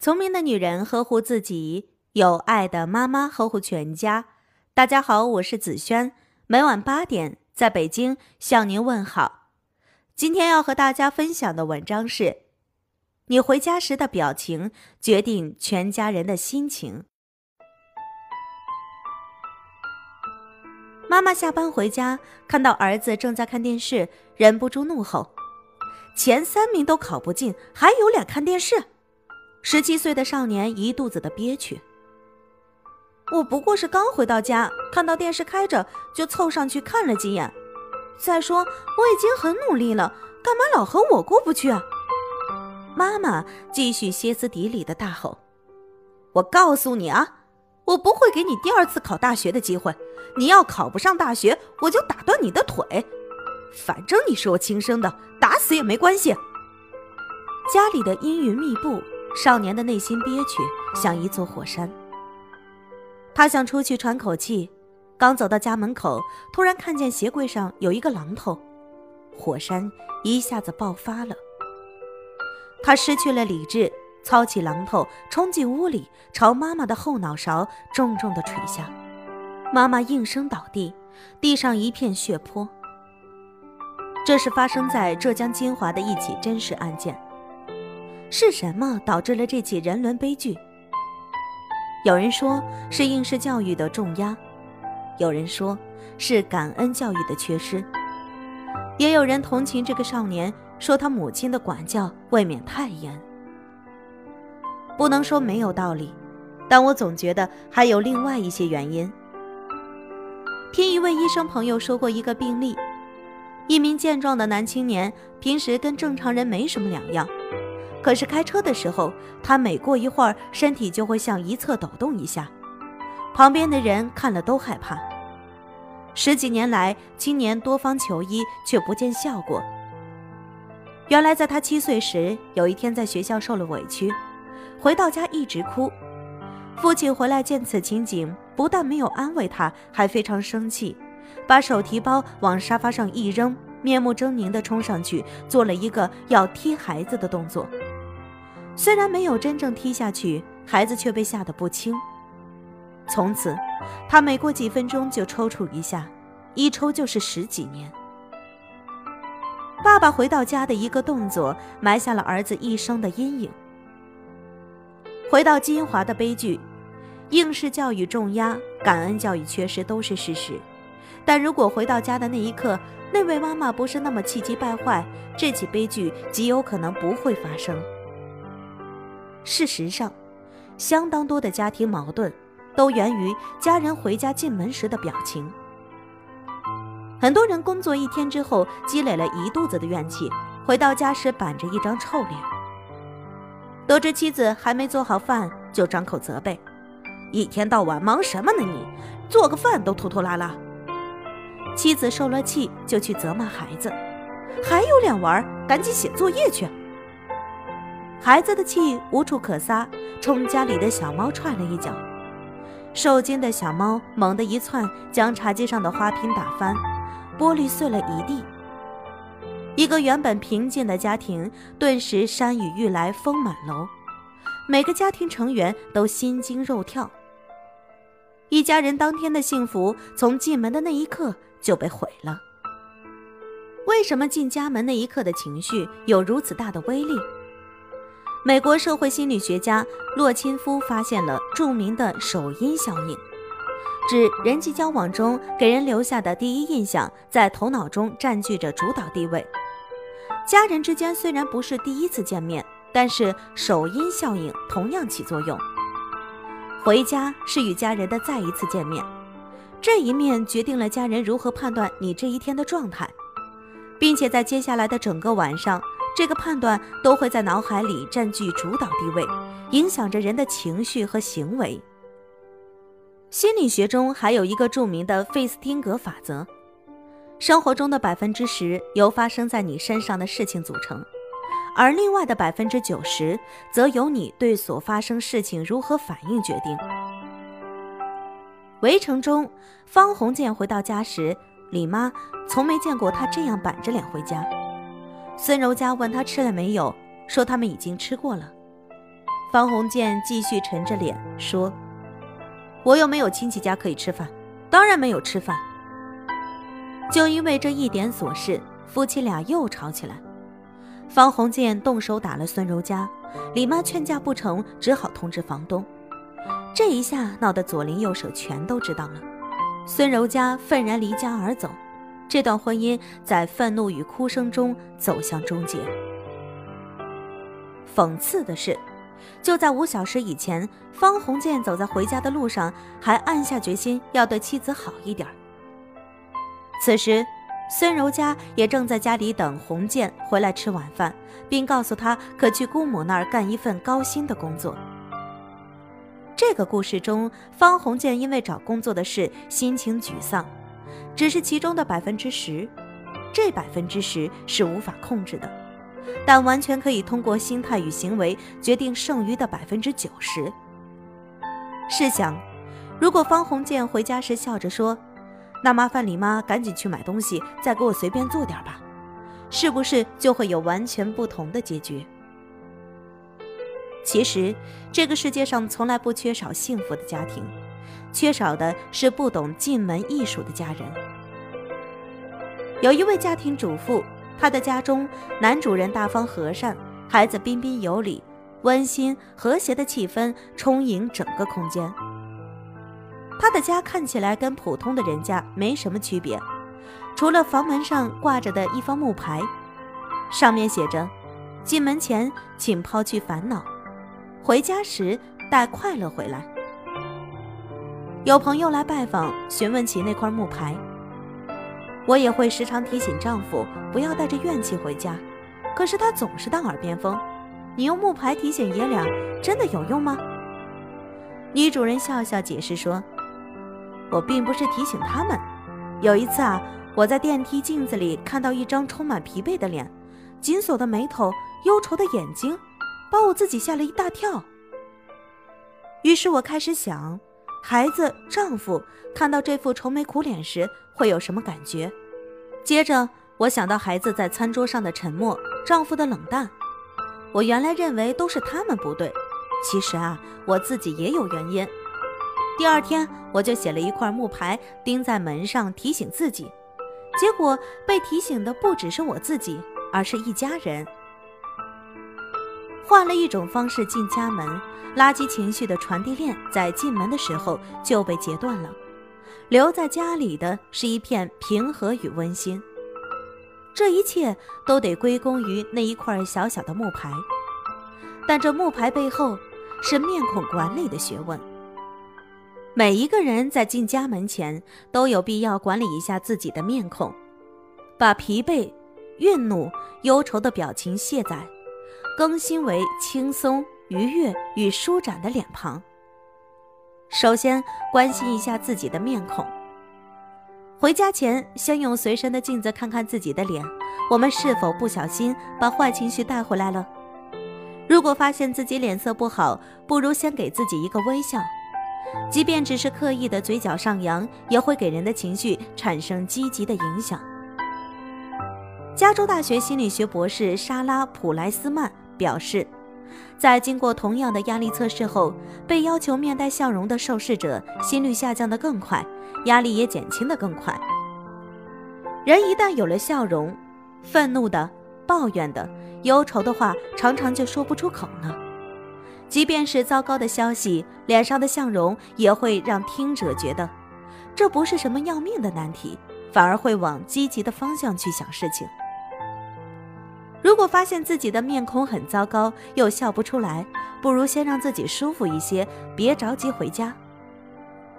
聪明的女人呵护自己，有爱的妈妈呵护全家。大家好，我是子轩，每晚八点在北京向您问好。今天要和大家分享的文章是：你回家时的表情决定全家人的心情。妈妈下班回家，看到儿子正在看电视，忍不住怒吼：“前三名都考不进，还有脸看电视？”十七岁的少年一肚子的憋屈。我不过是刚回到家，看到电视开着，就凑上去看了几眼。再说我已经很努力了，干嘛老和我过不去啊？妈妈继续歇斯底里的大吼：“我告诉你啊，我不会给你第二次考大学的机会。你要考不上大学，我就打断你的腿。反正你是我亲生的，打死也没关系。”家里的阴云密布。少年的内心憋屈，像一座火山。他想出去喘口气，刚走到家门口，突然看见鞋柜上有一个榔头，火山一下子爆发了。他失去了理智，操起榔头冲进屋里，朝妈妈的后脑勺重重的捶下。妈妈应声倒地，地上一片血泊。这是发生在浙江金华的一起真实案件。是什么导致了这起人伦悲剧？有人说是应试教育的重压，有人说是感恩教育的缺失，也有人同情这个少年，说他母亲的管教未免太严。不能说没有道理，但我总觉得还有另外一些原因。听一位医生朋友说过一个病例：一名健壮的男青年，平时跟正常人没什么两样。可是开车的时候，他每过一会儿，身体就会向一侧抖动一下，旁边的人看了都害怕。十几年来，青年多方求医，却不见效果。原来，在他七岁时，有一天在学校受了委屈，回到家一直哭。父亲回来见此情景，不但没有安慰他，还非常生气，把手提包往沙发上一扔，面目狰狞地冲上去，做了一个要踢孩子的动作。虽然没有真正踢下去，孩子却被吓得不轻。从此，他每过几分钟就抽搐一下，一抽就是十几年。爸爸回到家的一个动作，埋下了儿子一生的阴影。回到金华的悲剧，应试教育重压，感恩教育缺失都是事实。但如果回到家的那一刻，那位妈妈不是那么气急败坏，这起悲剧极有可能不会发生。事实上，相当多的家庭矛盾都源于家人回家进门时的表情。很多人工作一天之后积累了一肚子的怨气，回到家时板着一张臭脸。得知妻子还没做好饭，就张口责备：“一天到晚忙什么呢？你做个饭都拖拖拉拉。”妻子受了气，就去责骂孩子：“还有脸玩？赶紧写作业去！”孩子的气无处可撒，冲家里的小猫踹了一脚，受惊的小猫猛地一窜，将茶几上的花瓶打翻，玻璃碎了一地。一个原本平静的家庭，顿时山雨欲来风满楼，每个家庭成员都心惊肉跳。一家人当天的幸福，从进门的那一刻就被毁了。为什么进家门那一刻的情绪有如此大的威力？美国社会心理学家洛钦夫发现了著名的首因效应，指人际交往中给人留下的第一印象在头脑中占据着主导地位。家人之间虽然不是第一次见面，但是首因效应同样起作用。回家是与家人的再一次见面，这一面决定了家人如何判断你这一天的状态，并且在接下来的整个晚上。这个判断都会在脑海里占据主导地位，影响着人的情绪和行为。心理学中还有一个著名的费斯汀格法则：生活中的百分之十由发生在你身上的事情组成，而另外的百分之九十则由你对所发生事情如何反应决定。围城中，方鸿渐回到家时，李妈从没见过他这样板着脸回家。孙柔嘉问他吃了没有，说他们已经吃过了。方鸿渐继续沉着脸说：“我又没有亲戚家可以吃饭，当然没有吃饭。”就因为这一点琐事，夫妻俩又吵起来。方鸿渐动手打了孙柔嘉，李妈劝架不成，只好通知房东。这一下闹得左邻右舍全都知道了。孙柔嘉愤然离家而走，这段婚姻在愤怒与哭声中走向终结。讽刺的是，就在五小时以前，方鸿渐走在回家的路上，还暗下决心要对妻子好一点。此时，孙柔嘉也正在家里等鸿渐回来吃晚饭，并告诉他可去姑母那儿干一份高薪的工作。这个故事中，方鸿渐因为找工作的事心情沮丧，只是其中的百分之十，这百分之十是无法控制的。但完全可以通过心态与行为决定剩余的百分之九十。试想，如果方鸿渐回家时笑着说：“那麻烦李妈赶紧去买东西，再给我随便做点吧”，是不是就会有完全不同的结局？其实，这个世界上从来不缺少幸福的家庭，缺少的是不懂进门艺术的家人。有一位家庭主妇。她的家中，男主人大方和善，孩子彬彬有礼，温馨和谐的气氛充盈整个空间。他的家看起来跟普通的人家没什么区别，除了房门上挂着的一方木牌，上面写着：“进门前请抛去烦恼，回家时带快乐回来。”有朋友来拜访，询问起那块木牌。我也会时常提醒丈夫不要带着怨气回家，可是他总是当耳边风。你用木牌提醒爷俩，真的有用吗？女主人笑笑解释说：“我并不是提醒他们。有一次啊，我在电梯镜子里看到一张充满疲惫的脸，紧锁的眉头，忧愁的眼睛，把我自己吓了一大跳。于是我开始想，孩子、丈夫看到这副愁眉苦脸时会有什么感觉？”接着，我想到孩子在餐桌上的沉默，丈夫的冷淡。我原来认为都是他们不对，其实啊，我自己也有原因。第二天，我就写了一块木牌钉在门上，提醒自己。结果被提醒的不只是我自己，而是一家人。换了一种方式进家门，垃圾情绪的传递链在进门的时候就被截断了。留在家里的是一片平和与温馨，这一切都得归功于那一块小小的木牌。但这木牌背后是面孔管理的学问。每一个人在进家门前都有必要管理一下自己的面孔，把疲惫、愠怒、忧愁的表情卸载，更新为轻松、愉悦与舒展的脸庞。首先关心一下自己的面孔。回家前，先用随身的镜子看看自己的脸，我们是否不小心把坏情绪带回来了？如果发现自己脸色不好，不如先给自己一个微笑，即便只是刻意的嘴角上扬，也会给人的情绪产生积极的影响。加州大学心理学博士莎拉·普莱斯曼表示。在经过同样的压力测试后，被要求面带笑容的受试者心率下降得更快，压力也减轻得更快。人一旦有了笑容，愤怒的、抱怨的、忧愁的话常常就说不出口了。即便是糟糕的消息，脸上的笑容也会让听者觉得，这不是什么要命的难题，反而会往积极的方向去想事情。如果发现自己的面孔很糟糕，又笑不出来，不如先让自己舒服一些，别着急回家。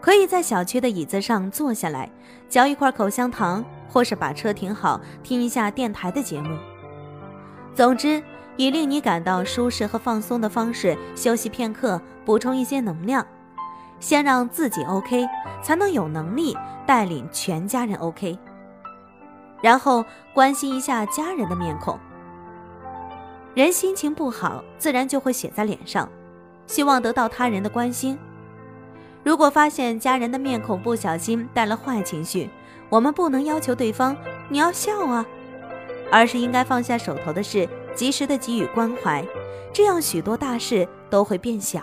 可以在小区的椅子上坐下来，嚼一块口香糖，或是把车停好，听一下电台的节目。总之，以令你感到舒适和放松的方式休息片刻，补充一些能量。先让自己 OK，才能有能力带领全家人 OK。然后关心一下家人的面孔。人心情不好，自然就会写在脸上，希望得到他人的关心。如果发现家人的面孔不小心带了坏情绪，我们不能要求对方你要笑啊，而是应该放下手头的事，及时的给予关怀，这样许多大事都会变小。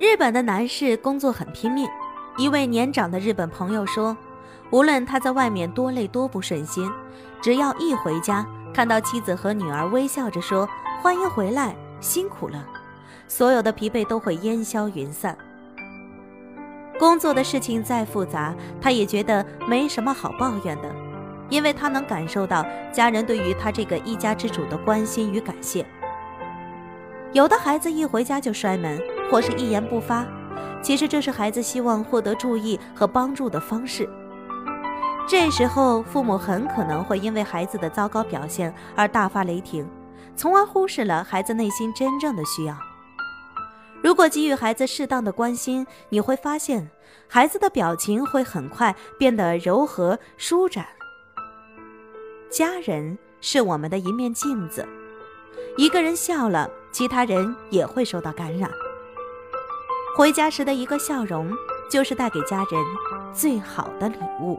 日本的男士工作很拼命，一位年长的日本朋友说，无论他在外面多累多不顺心，只要一回家，看到妻子和女儿微笑着说“欢迎回来，辛苦了”，所有的疲惫都会烟消云散。工作的事情再复杂，他也觉得没什么好抱怨的，因为他能感受到家人对于他这个一家之主的关心与感谢。有的孩子一回家就摔门。或是一言不发，其实这是孩子希望获得注意和帮助的方式。这时候，父母很可能会因为孩子的糟糕表现而大发雷霆，从而忽视了孩子内心真正的需要。如果给予孩子适当的关心，你会发现孩子的表情会很快变得柔和舒展。家人是我们的一面镜子，一个人笑了，其他人也会受到感染。回家时的一个笑容，就是带给家人最好的礼物。